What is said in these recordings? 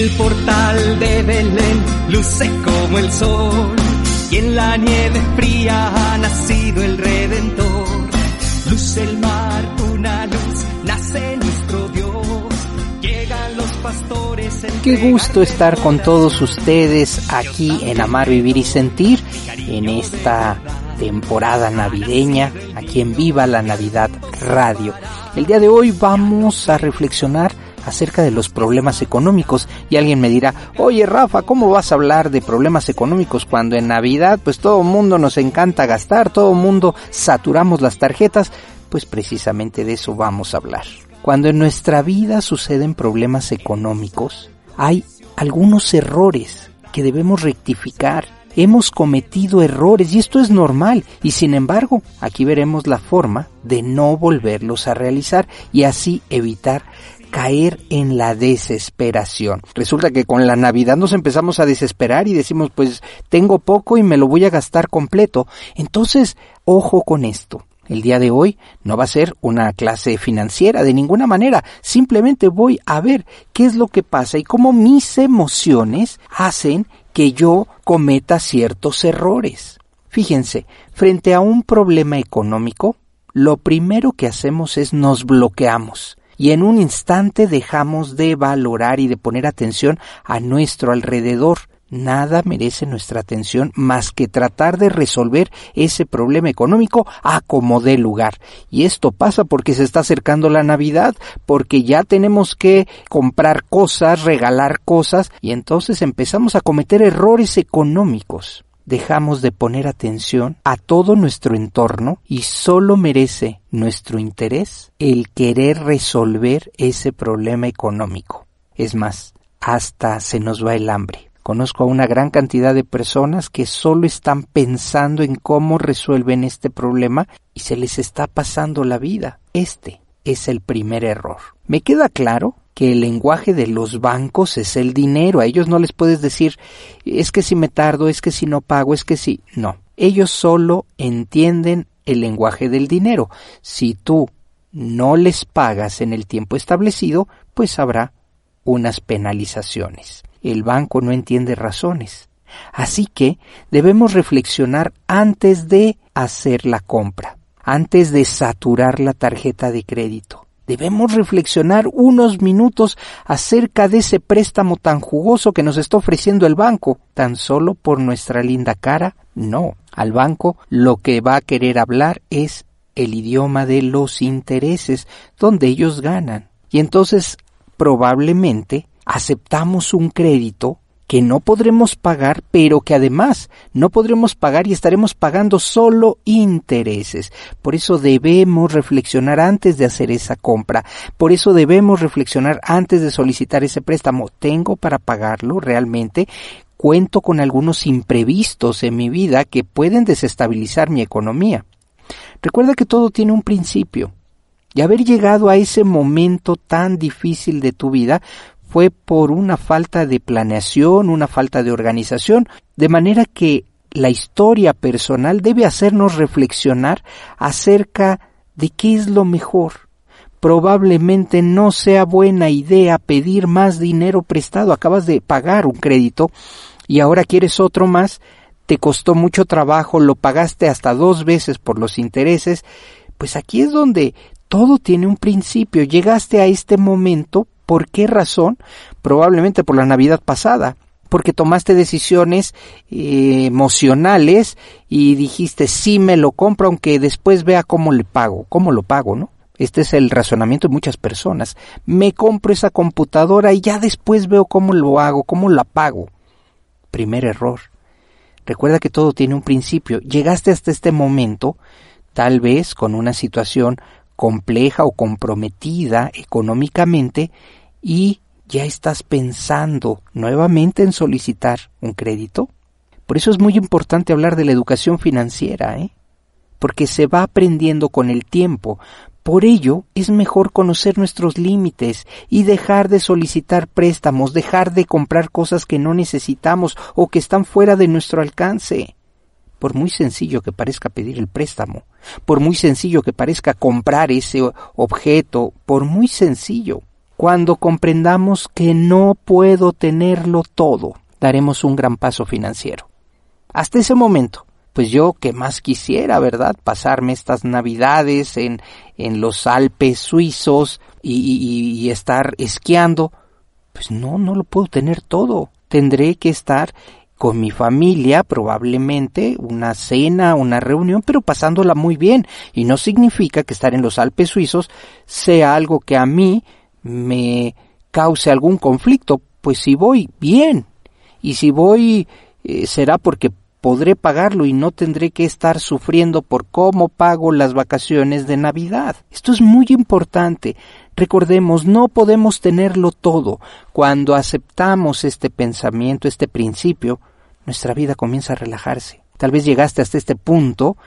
El portal de Belén luce como el sol y en la nieve fría ha nacido el Redentor. Luce el mar, una luz, nace nuestro Dios. Llegan los pastores. Qué gusto estar con todos ustedes aquí en Amar, Vivir y Sentir en esta temporada navideña, aquí en Viva la Navidad Radio. El día de hoy vamos a reflexionar acerca de los problemas económicos y alguien me dirá, oye Rafa, ¿cómo vas a hablar de problemas económicos cuando en Navidad pues todo mundo nos encanta gastar, todo mundo saturamos las tarjetas? Pues precisamente de eso vamos a hablar. Cuando en nuestra vida suceden problemas económicos, hay algunos errores que debemos rectificar. Hemos cometido errores y esto es normal y sin embargo aquí veremos la forma de no volverlos a realizar y así evitar caer en la desesperación. Resulta que con la Navidad nos empezamos a desesperar y decimos, pues tengo poco y me lo voy a gastar completo. Entonces, ojo con esto. El día de hoy no va a ser una clase financiera de ninguna manera. Simplemente voy a ver qué es lo que pasa y cómo mis emociones hacen que yo cometa ciertos errores. Fíjense, frente a un problema económico, lo primero que hacemos es nos bloqueamos y en un instante dejamos de valorar y de poner atención a nuestro alrededor. Nada merece nuestra atención más que tratar de resolver ese problema económico a como dé lugar. Y esto pasa porque se está acercando la Navidad, porque ya tenemos que comprar cosas, regalar cosas, y entonces empezamos a cometer errores económicos dejamos de poner atención a todo nuestro entorno y solo merece nuestro interés el querer resolver ese problema económico. Es más, hasta se nos va el hambre. Conozco a una gran cantidad de personas que solo están pensando en cómo resuelven este problema y se les está pasando la vida. Este es el primer error. Me queda claro que el lenguaje de los bancos es el dinero. A ellos no les puedes decir, es que si me tardo, es que si no pago, es que si... No, ellos solo entienden el lenguaje del dinero. Si tú no les pagas en el tiempo establecido, pues habrá unas penalizaciones. El banco no entiende razones. Así que debemos reflexionar antes de hacer la compra, antes de saturar la tarjeta de crédito. Debemos reflexionar unos minutos acerca de ese préstamo tan jugoso que nos está ofreciendo el banco, tan solo por nuestra linda cara. No, al banco lo que va a querer hablar es el idioma de los intereses, donde ellos ganan. Y entonces probablemente aceptamos un crédito que no podremos pagar, pero que además no podremos pagar y estaremos pagando solo intereses. Por eso debemos reflexionar antes de hacer esa compra. Por eso debemos reflexionar antes de solicitar ese préstamo. ¿Tengo para pagarlo realmente? Cuento con algunos imprevistos en mi vida que pueden desestabilizar mi economía. Recuerda que todo tiene un principio. Y haber llegado a ese momento tan difícil de tu vida fue por una falta de planeación, una falta de organización, de manera que la historia personal debe hacernos reflexionar acerca de qué es lo mejor. Probablemente no sea buena idea pedir más dinero prestado. Acabas de pagar un crédito y ahora quieres otro más. te costó mucho trabajo, lo pagaste hasta dos veces por los intereses, pues aquí es donde todo tiene un principio. Llegaste a este momento, ¿por qué razón? Probablemente por la Navidad pasada, porque tomaste decisiones eh, emocionales y dijiste sí me lo compro aunque después vea cómo le pago, cómo lo pago, ¿no? Este es el razonamiento de muchas personas. Me compro esa computadora y ya después veo cómo lo hago, cómo la pago. Primer error. Recuerda que todo tiene un principio. Llegaste hasta este momento, tal vez con una situación compleja o comprometida económicamente y ya estás pensando nuevamente en solicitar un crédito. Por eso es muy importante hablar de la educación financiera, ¿eh? porque se va aprendiendo con el tiempo. Por ello, es mejor conocer nuestros límites y dejar de solicitar préstamos, dejar de comprar cosas que no necesitamos o que están fuera de nuestro alcance. Por muy sencillo que parezca pedir el préstamo, por muy sencillo que parezca comprar ese objeto, por muy sencillo, cuando comprendamos que no puedo tenerlo todo, daremos un gran paso financiero. Hasta ese momento, pues yo que más quisiera, ¿verdad? Pasarme estas navidades en, en los Alpes suizos y, y, estar esquiando. Pues no, no lo puedo tener todo. Tendré que estar con mi familia, probablemente una cena, una reunión, pero pasándola muy bien. Y no significa que estar en los Alpes suizos sea algo que a mí me cause algún conflicto. Pues si voy bien, y si voy eh, será porque podré pagarlo y no tendré que estar sufriendo por cómo pago las vacaciones de Navidad. Esto es muy importante. Recordemos, no podemos tenerlo todo. Cuando aceptamos este pensamiento, este principio, nuestra vida comienza a relajarse. Tal vez llegaste hasta este punto,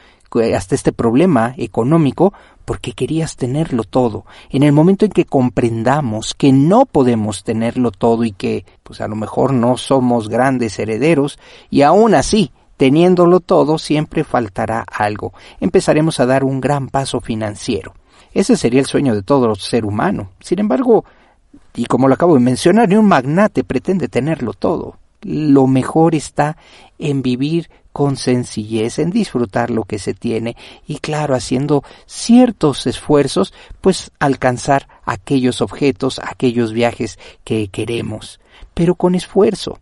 hasta este problema económico, porque querías tenerlo todo. En el momento en que comprendamos que no podemos tenerlo todo y que, pues a lo mejor no somos grandes herederos, y aún así Teniéndolo todo, siempre faltará algo. Empezaremos a dar un gran paso financiero. Ese sería el sueño de todo ser humano. Sin embargo, y como lo acabo de mencionar, ni un magnate pretende tenerlo todo. Lo mejor está en vivir con sencillez, en disfrutar lo que se tiene y claro, haciendo ciertos esfuerzos, pues alcanzar aquellos objetos, aquellos viajes que queremos, pero con esfuerzo.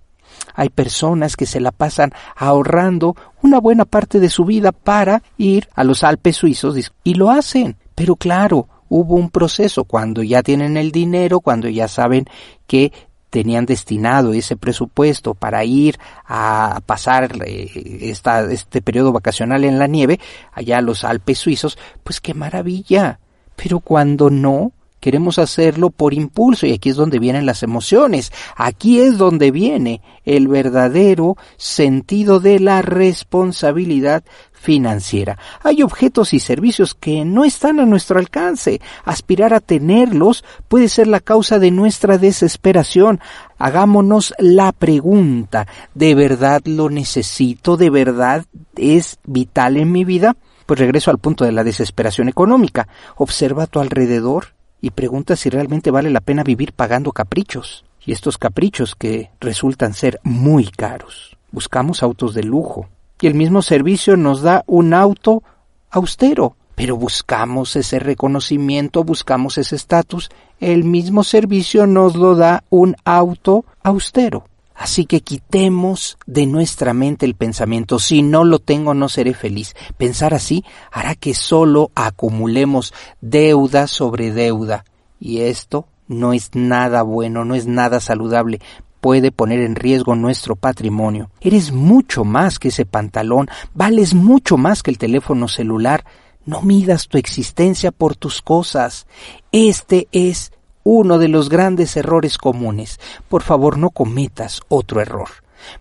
Hay personas que se la pasan ahorrando una buena parte de su vida para ir a los Alpes suizos y lo hacen. Pero claro, hubo un proceso cuando ya tienen el dinero, cuando ya saben que tenían destinado ese presupuesto para ir a pasar eh, esta, este periodo vacacional en la nieve, allá los Alpes suizos, pues qué maravilla. Pero cuando no, queremos hacerlo por impulso y aquí es donde vienen las emociones, aquí es donde viene el verdadero sentido de la responsabilidad financiera. Hay objetos y servicios que no están a nuestro alcance. Aspirar a tenerlos puede ser la causa de nuestra desesperación. Hagámonos la pregunta, ¿de verdad lo necesito? ¿De verdad es vital en mi vida? Pues regreso al punto de la desesperación económica. Observa a tu alrededor y pregunta si realmente vale la pena vivir pagando caprichos, y estos caprichos que resultan ser muy caros. Buscamos autos de lujo, y el mismo servicio nos da un auto austero, pero buscamos ese reconocimiento, buscamos ese estatus, el mismo servicio nos lo da un auto austero. Así que quitemos de nuestra mente el pensamiento, si no lo tengo no seré feliz. Pensar así hará que solo acumulemos deuda sobre deuda. Y esto no es nada bueno, no es nada saludable. Puede poner en riesgo nuestro patrimonio. Eres mucho más que ese pantalón, vales mucho más que el teléfono celular. No midas tu existencia por tus cosas. Este es uno de los grandes errores comunes. Por favor, no cometas otro error.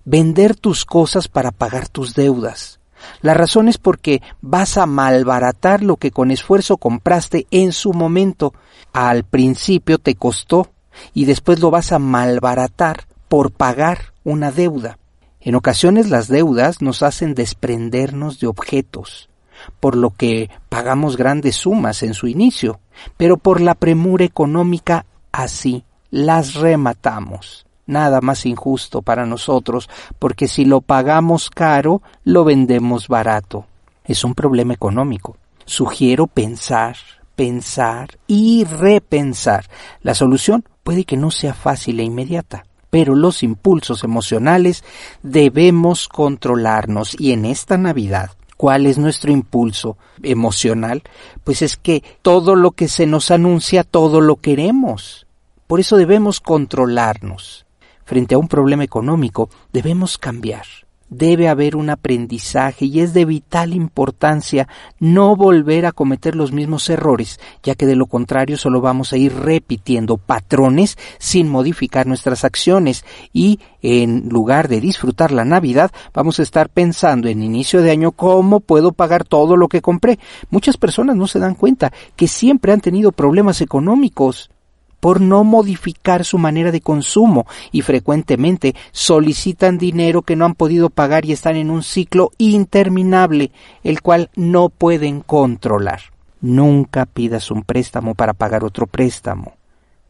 Vender tus cosas para pagar tus deudas. La razón es porque vas a malbaratar lo que con esfuerzo compraste en su momento. Al principio te costó y después lo vas a malbaratar por pagar una deuda. En ocasiones las deudas nos hacen desprendernos de objetos, por lo que pagamos grandes sumas en su inicio, pero por la premura económica así las rematamos. nada más injusto para nosotros, porque si lo pagamos caro, lo vendemos barato. Es un problema económico. Sugiero pensar, pensar y repensar. La solución puede que no sea fácil e inmediata, pero los impulsos emocionales debemos controlarnos y en esta Navidad ¿Cuál es nuestro impulso emocional? Pues es que todo lo que se nos anuncia, todo lo queremos. Por eso debemos controlarnos. Frente a un problema económico, debemos cambiar debe haber un aprendizaje y es de vital importancia no volver a cometer los mismos errores, ya que de lo contrario solo vamos a ir repitiendo patrones sin modificar nuestras acciones y en lugar de disfrutar la Navidad vamos a estar pensando en inicio de año cómo puedo pagar todo lo que compré. Muchas personas no se dan cuenta que siempre han tenido problemas económicos por no modificar su manera de consumo y frecuentemente solicitan dinero que no han podido pagar y están en un ciclo interminable, el cual no pueden controlar. Nunca pidas un préstamo para pagar otro préstamo.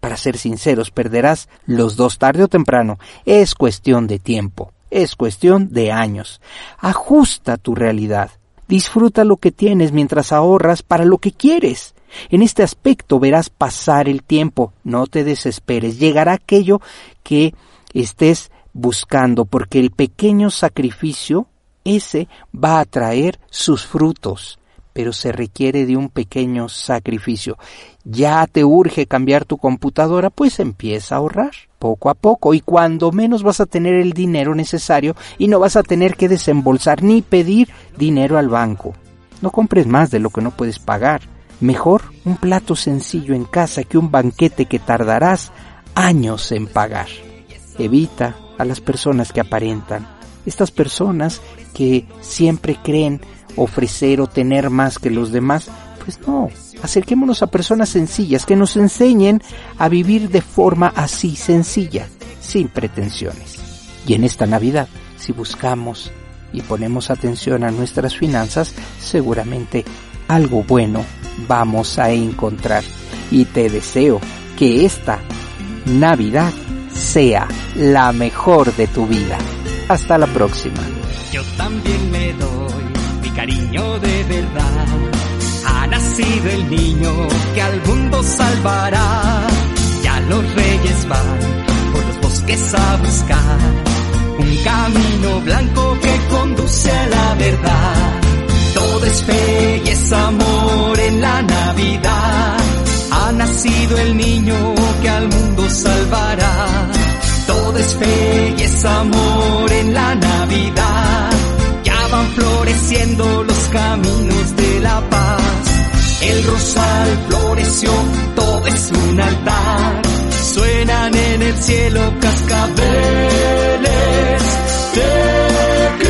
Para ser sinceros, perderás los dos tarde o temprano. Es cuestión de tiempo, es cuestión de años. Ajusta tu realidad. Disfruta lo que tienes mientras ahorras para lo que quieres. En este aspecto verás pasar el tiempo, no te desesperes, llegará aquello que estés buscando, porque el pequeño sacrificio, ese va a traer sus frutos, pero se requiere de un pequeño sacrificio. Ya te urge cambiar tu computadora, pues empieza a ahorrar poco a poco y cuando menos vas a tener el dinero necesario y no vas a tener que desembolsar ni pedir dinero al banco. No compres más de lo que no puedes pagar Mejor un plato sencillo en casa que un banquete que tardarás años en pagar. Evita a las personas que aparentan, estas personas que siempre creen ofrecer o tener más que los demás, pues no, acerquémonos a personas sencillas que nos enseñen a vivir de forma así sencilla, sin pretensiones. Y en esta Navidad, si buscamos y ponemos atención a nuestras finanzas, seguramente algo bueno vamos a encontrar. Y te deseo que esta Navidad sea la mejor de tu vida. Hasta la próxima. Yo también le doy mi cariño de verdad. Ha nacido el niño que al mundo salvará. Ya los reyes van por los bosques a buscar un camino blanco que conduce a la verdad todo es fe y es amor en la Navidad. Ha nacido el niño que al mundo salvará. Todo es fe y es amor en la Navidad. Ya van floreciendo los caminos de la paz. El rosal floreció, todo es un altar. Suenan en el cielo cascabeles de